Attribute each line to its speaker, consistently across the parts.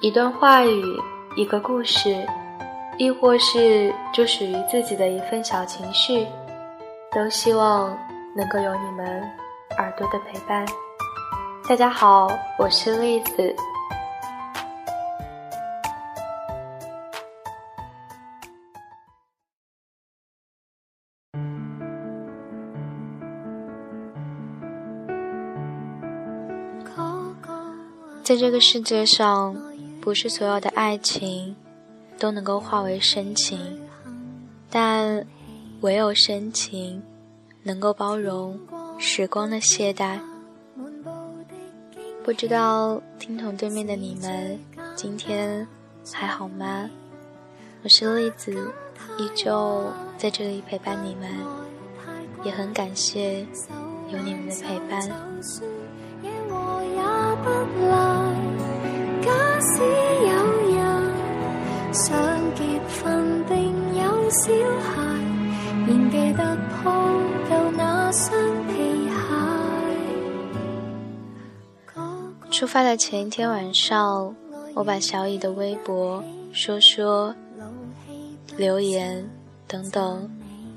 Speaker 1: 一段话语，一个故事，亦或是就属于自己的一份小情绪，都希望能够有你们耳朵的陪伴。大家好，我是栗子。在这个世界上，不是所有的爱情都能够化为深情，但唯有深情能够包容时光的懈怠。不知道听筒对面的你们今天还好吗？我是栗子，依旧在这里陪伴你们，也很感谢有你们的陪伴。
Speaker 2: 想结婚，并有小孩，仍记得抱旧那双皮鞋
Speaker 1: 出发的前一天晚上，我把小乙的微博、说说、留言等等，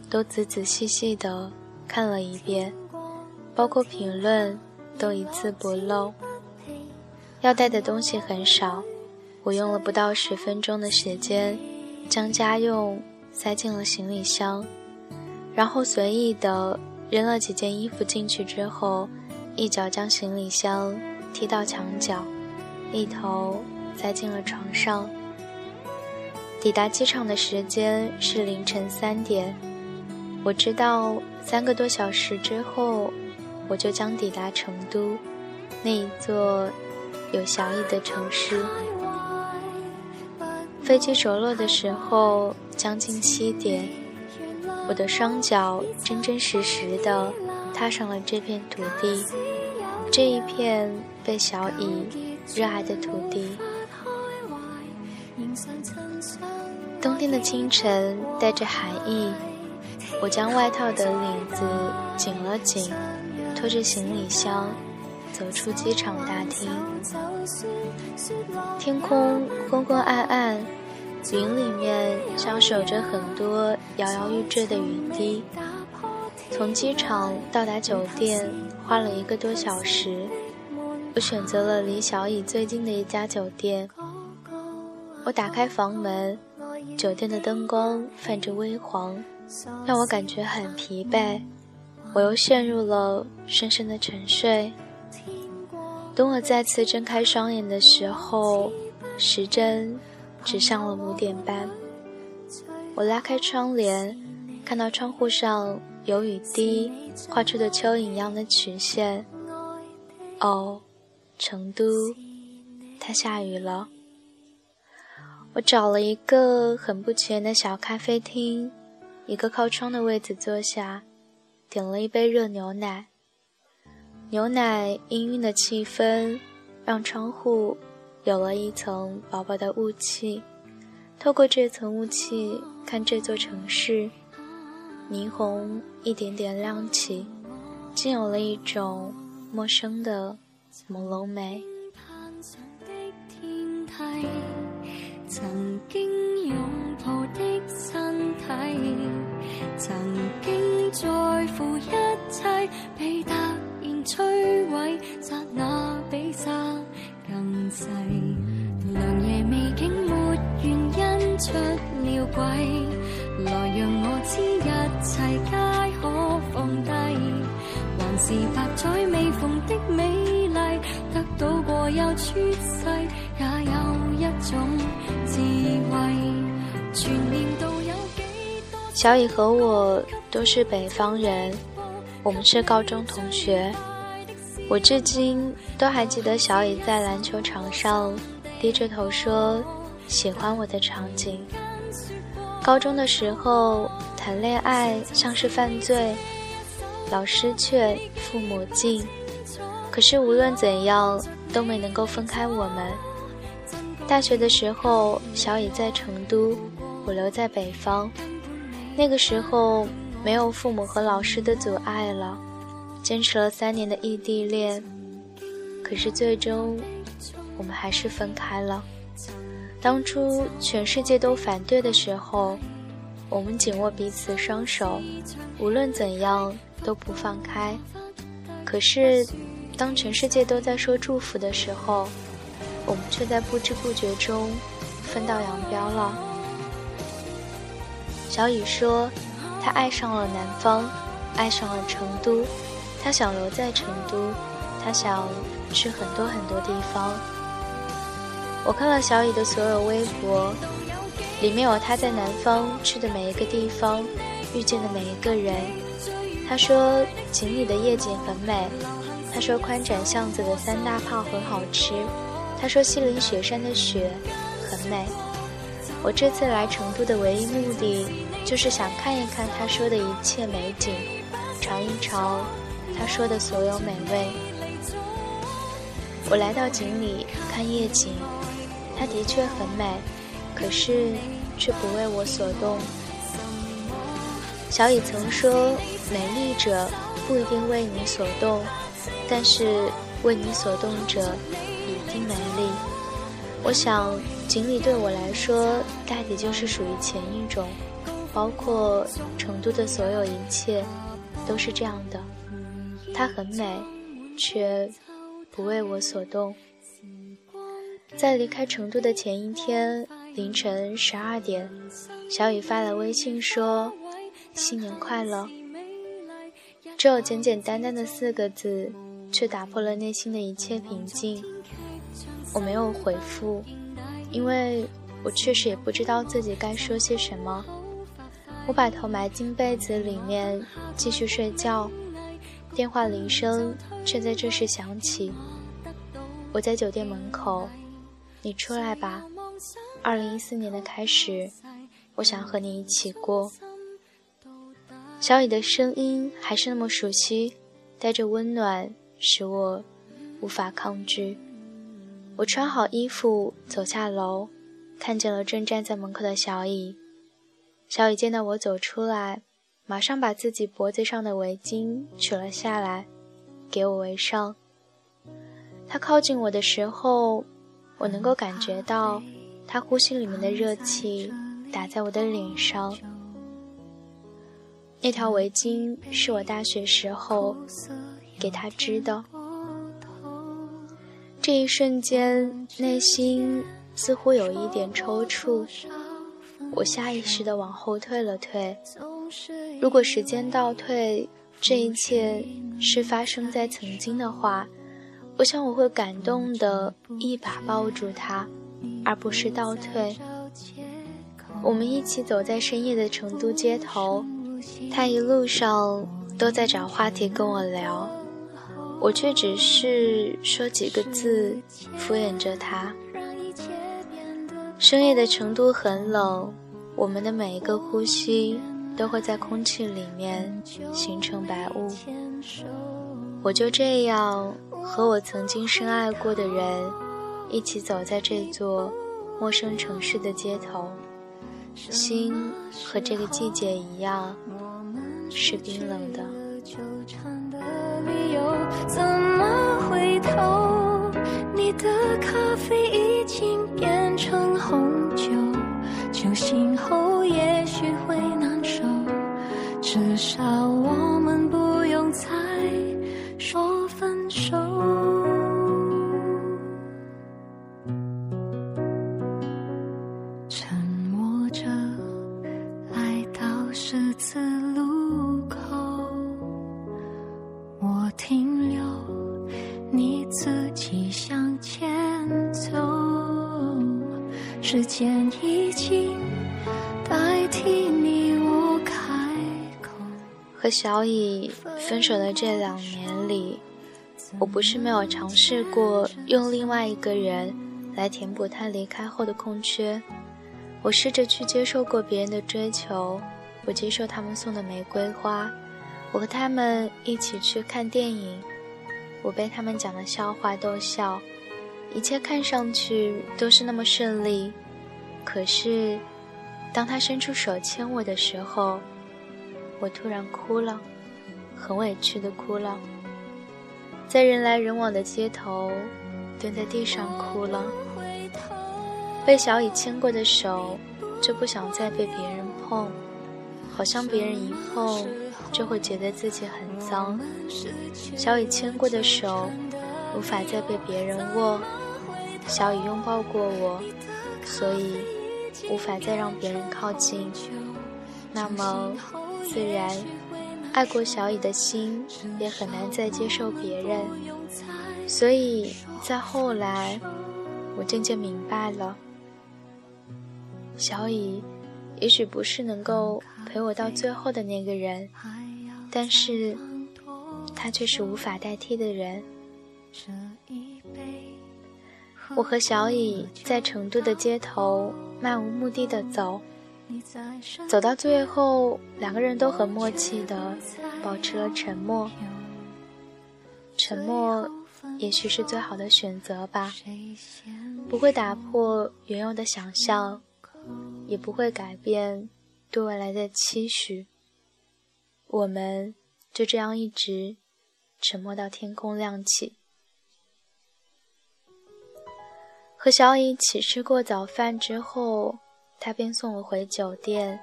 Speaker 1: 都仔仔细细的看了一遍，包括评论都一字不漏。要带的东西很少，我用了不到十分钟的时间，将家用塞进了行李箱，然后随意的扔了几件衣服进去之后，一脚将行李箱。踢到墙角，一头栽进了床上。抵达机场的时间是凌晨三点，我知道三个多小时之后，我就将抵达成都那一座有小雨的城市。飞机着落的时候将近七点，我的双脚真真实实的踏上了这片土地。这一片被小乙热爱的土地。冬天的清晨带着寒意，我将外套的领子紧了紧，拖着行李箱走出机场大厅。天空昏昏暗暗，云里面消守着很多摇摇欲坠的雨滴。从机场到达酒店花了一个多小时，我选择了离小乙最近的一家酒店。我打开房门，酒店的灯光泛着微黄，让我感觉很疲惫。我又陷入了深深的沉睡。等我再次睁开双眼的时候，时针指向了五点半。我拉开窗帘，看到窗户上。有雨滴画出的蚯蚓一样的曲线。哦，成都，它下雨了。我找了一个很不起眼的小咖啡厅，一个靠窗的位子坐下，点了一杯热牛奶。牛奶氤氲的气氛让窗户有了一层薄薄的雾气，透过这层雾气看这座城市。霓虹一点点亮起，竟有了一种陌生的朦胧美。曾经拥抱的身体，曾经在乎一切，被突摧毁，刹那比刹更细。良夜美景没原因出了轨，来让我知
Speaker 2: 一切皆可放低。还是百载未逢的美丽，得到过又出世，也有一种智慧。全年度有几多？
Speaker 1: 小雨和我都是北方人，我们是高中同学。我至今都还记得小乙在篮球场上低着头说喜欢我的场景。高中的时候谈恋爱像是犯罪，老师劝，父母禁，可是无论怎样都没能够分开我们。大学的时候，小乙在成都，我留在北方。那个时候没有父母和老师的阻碍了，坚持了三年的异地恋，可是最终我们还是分开了。当初全世界都反对的时候，我们紧握彼此双手，无论怎样都不放开。可是，当全世界都在说祝福的时候，我们却在不知不觉中分道扬镳了。小雨说，他爱上了南方，爱上了成都，他想留在成都，他想去很多很多地方。我看了小雨的所有微博。里面有他在南方去的每一个地方，遇见的每一个人。他说锦里的夜景很美，他说宽窄巷子的三大炮很好吃，他说西岭雪山的雪很美。我这次来成都的唯一目的，就是想看一看他说的一切美景，尝一尝他说的所有美味。我来到锦里看夜景，它的确很美。可是，却不为我所动。小乙曾说：“美丽者不一定为你所动，但是为你所动者一定美丽。”我想，锦鲤对我来说，大抵就是属于前一种，包括成都的所有一切，都是这样的。她很美，却不为我所动。在离开成都的前一天。凌晨十二点，小雨发来微信说：“新年快乐。”只有简简单单的四个字，却打破了内心的一切平静。我没有回复，因为我确实也不知道自己该说些什么。我把头埋进被子里面，继续睡觉。电话铃声却在这时响起。我在酒店门口，你出来吧。二零一四年的开始，我想和你一起过。小雨的声音还是那么熟悉，带着温暖，使我无法抗拒。我穿好衣服走下楼，看见了正站在门口的小雨。小雨见到我走出来，马上把自己脖子上的围巾取了下来，给我围上。他靠近我的时候，我能够感觉到。他呼吸里面的热气打在我的脸上，那条围巾是我大学时候给他织的。这一瞬间，内心似乎有一点抽搐，我下意识地往后退了退。如果时间倒退，这一切是发生在曾经的话，我想我会感动的一把抱住他。而不是倒退。我们一起走在深夜的成都街头，他一路上都在找话题跟我聊，我却只是说几个字，敷衍着他。深夜的成都很冷，我们的每一个呼吸都会在空气里面形成白雾。我就这样和我曾经深爱过的人。一起走在这座陌生城市的街头，心和这个季节一样是冰冷的。怎么回头？你的咖啡和小乙分手的这两年里，我不是没有尝试过用另外一个人来填补他离开后的空缺。我试着去接受过别人的追求，我接受他们送的玫瑰花，我和他们一起去看电影，我被他们讲的笑话逗笑，一切看上去都是那么顺利。可是，当他伸出手牵我的时候，我突然哭了，很委屈的哭了，在人来人往的街头，蹲在地上哭了。被小乙牵过的手，就不想再被别人碰，好像别人一碰就会觉得自己很脏。小乙牵过的手，无法再被别人握。小乙拥抱过我，所以无法再让别人靠近。那么，自然，爱过小乙的心也很难再接受别人。所以在后来，我渐渐明白了。小乙，也许不是能够陪我到最后的那个人，但是，他却是无法代替的人。我和小乙在成都的街头漫无目的的走，走到最后，两个人都很默契的保持了沉默。沉默，也许是最好的选择吧，不会打破原有的想象。也不会改变对未来的期许。我们就这样一直沉默到天空亮起。和小乙一起吃过早饭之后，他便送我回酒店，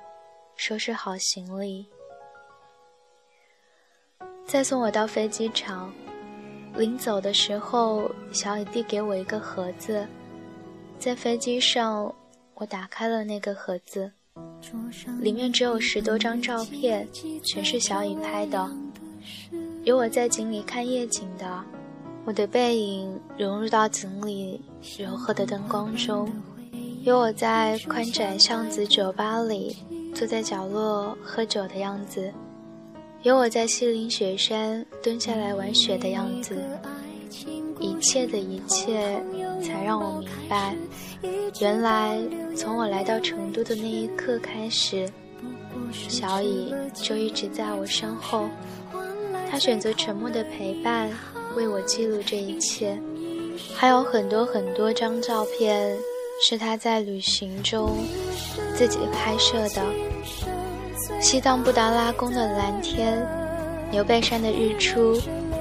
Speaker 1: 收拾好行李，再送我到飞机场。临走的时候，小乙递给我一个盒子，在飞机上。我打开了那个盒子，里面只有十多张照片，全是小乙拍的。有我在井里看夜景的，我的背影融入到井里柔和的灯光中；有我在宽窄巷子酒吧里坐在角落喝酒的样子；有我在西岭雪山蹲下来玩雪的样子。一切的一切，才让我明白，原来从我来到成都的那一刻开始，小乙就一直在我身后。他选择沉默的陪伴，为我记录这一切。还有很多很多张照片，是他在旅行中自己拍摄的。西藏布达拉宫的蓝天，牛背山的日出，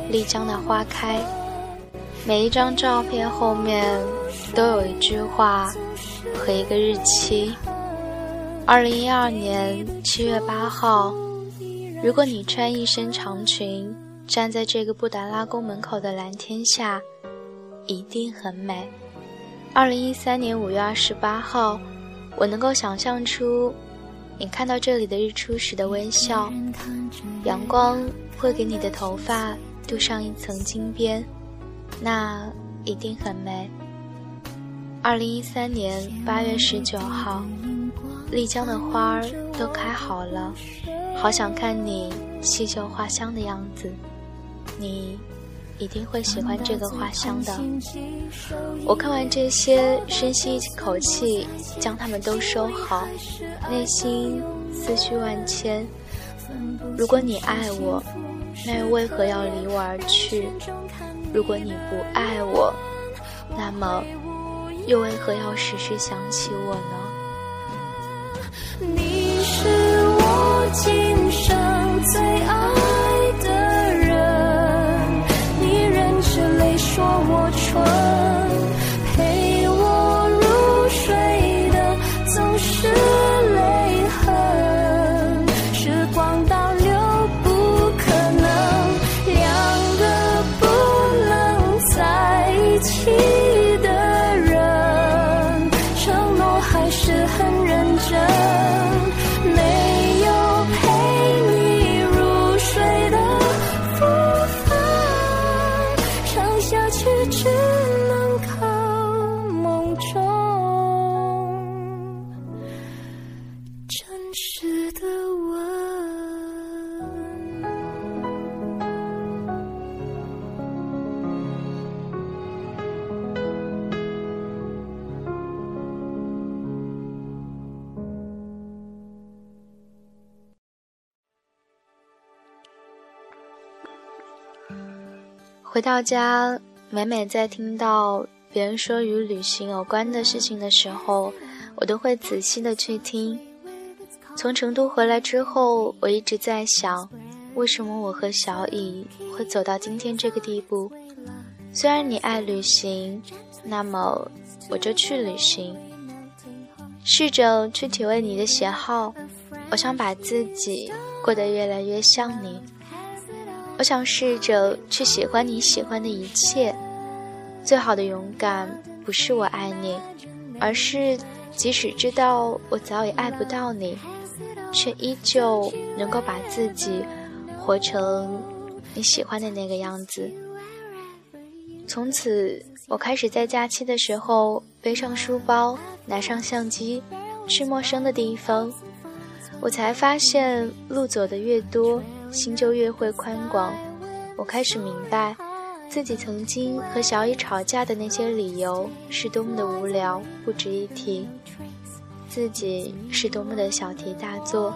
Speaker 1: 丽江的花开。每一张照片后面都有一句话和一个日期。二零一二年七月八号，如果你穿一身长裙站在这个布达拉宫门口的蓝天下，一定很美。二零一三年五月二十八号，我能够想象出你看到这里的日出时的微笑，阳光会给你的头发镀上一层金边。那一定很美。二零一三年八月十九号，丽江的花儿都开好了，好想看你细嗅花香的样子。你一定会喜欢这个花香的。我看完这些，深吸一口气，将它们都收好，内心思绪万千。如果你爱我，那又为何要离我而去？如果你不爱我，那么又为何要时时想起我呢？你是我今生最爱说我蠢。回到家，每每在听到别人说与旅行有关的事情的时候，我都会仔细的去听。从成都回来之后，我一直在想，为什么我和小乙会走到今天这个地步？虽然你爱旅行，那么我就去旅行；试着去体会你的喜好。我想把自己过得越来越像你。我想试着去喜欢你喜欢的一切。最好的勇敢不是我爱你，而是即使知道我早已爱不到你，却依旧能够把自己活成你喜欢的那个样子。从此，我开始在假期的时候背上书包，拿上相机，去陌生的地方。我才发现，路走的越多，心就越会宽广。我开始明白。自己曾经和小雨吵架的那些理由是多么的无聊，不值一提。自己是多么的小题大做。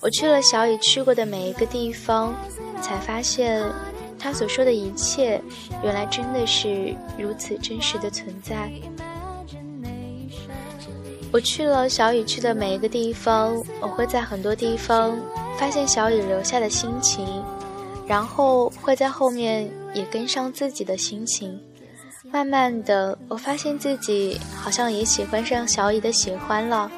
Speaker 1: 我去了小雨去过的每一个地方，才发现他所说的一切，原来真的是如此真实的存在。我去了小雨去的每一个地方，我会在很多地方发现小雨留下的心情。然后会在后面也跟上自己的心情，慢慢的，我发现自己好像也喜欢上小乙的喜欢了，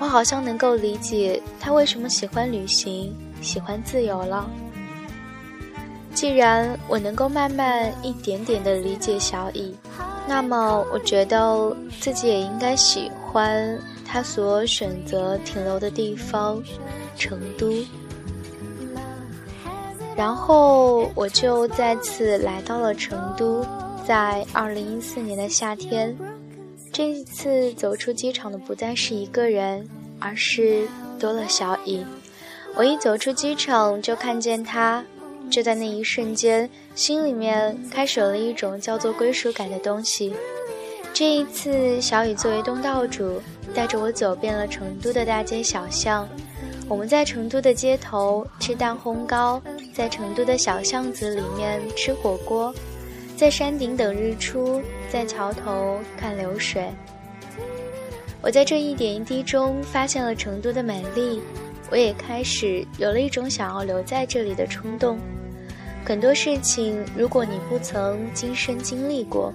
Speaker 1: 我好像能够理解他为什么喜欢旅行，喜欢自由了。既然我能够慢慢一点点的理解小乙，那么我觉得自己也应该喜欢他所选择停留的地方——成都。然后我就再次来到了成都，在二零一四年的夏天，这一次走出机场的不再是一个人，而是多了小乙。我一走出机场就看见他，就在那一瞬间，心里面开始了一种叫做归属感的东西。这一次，小乙作为东道主，带着我走遍了成都的大街小巷。我们在成都的街头吃蛋烘糕，在成都的小巷子里面吃火锅，在山顶等日出，在桥头看流水。我在这一点一滴中发现了成都的美丽，我也开始有了一种想要留在这里的冲动。很多事情，如果你不曾亲身经历过，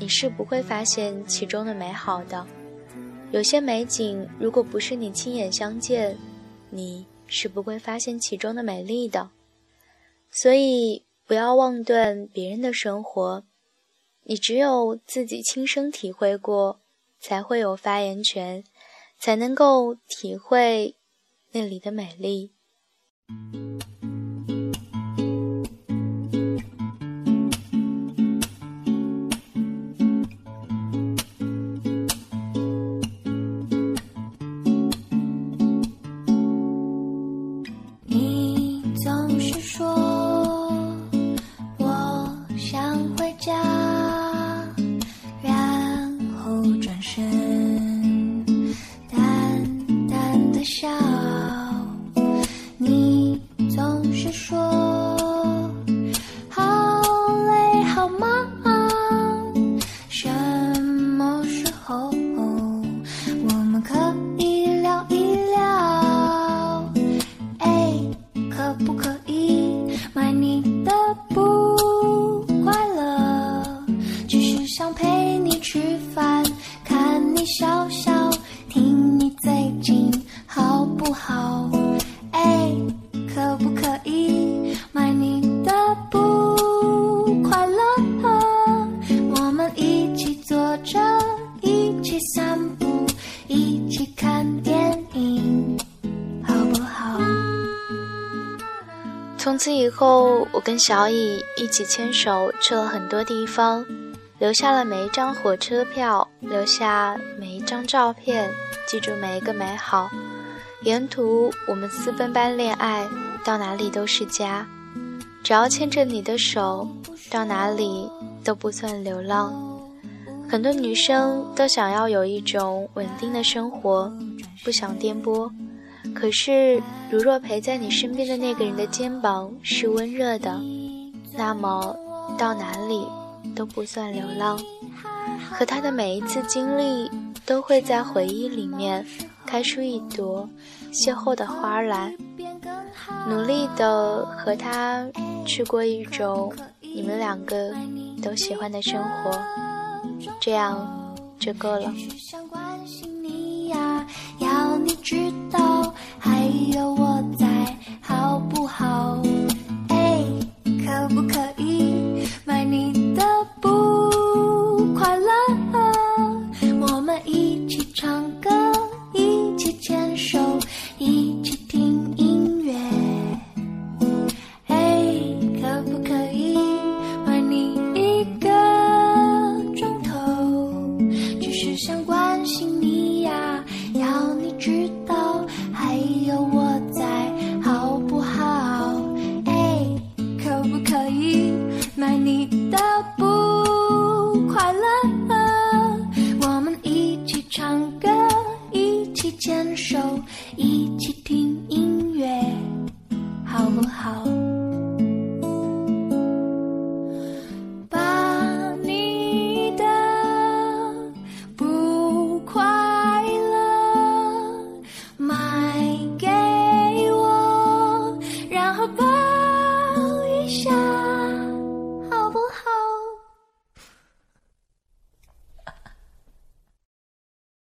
Speaker 1: 你是不会发现其中的美好的。有些美景，如果不是你亲眼相见，你是不会发现其中的美丽的，所以不要妄断别人的生活。你只有自己亲身体会过，才会有发言权，才能够体会那里的美丽。从我跟小乙一起牵手去了很多地方，留下了每一张火车票，留下每一张照片，记住每一个美好。沿途我们私奔般恋爱，到哪里都是家。只要牵着你的手，到哪里都不算流浪。很多女生都想要有一种稳定的生活，不想颠簸。可是，如若陪在你身边的那个人的肩膀是温热的，那么到哪里都不算流浪。和他的每一次经历，都会在回忆里面开出一朵邂逅的花来。努力的和他去过一种你们两个都喜欢的生活，这样就够了。
Speaker 2: 知道，还有我在，爱你的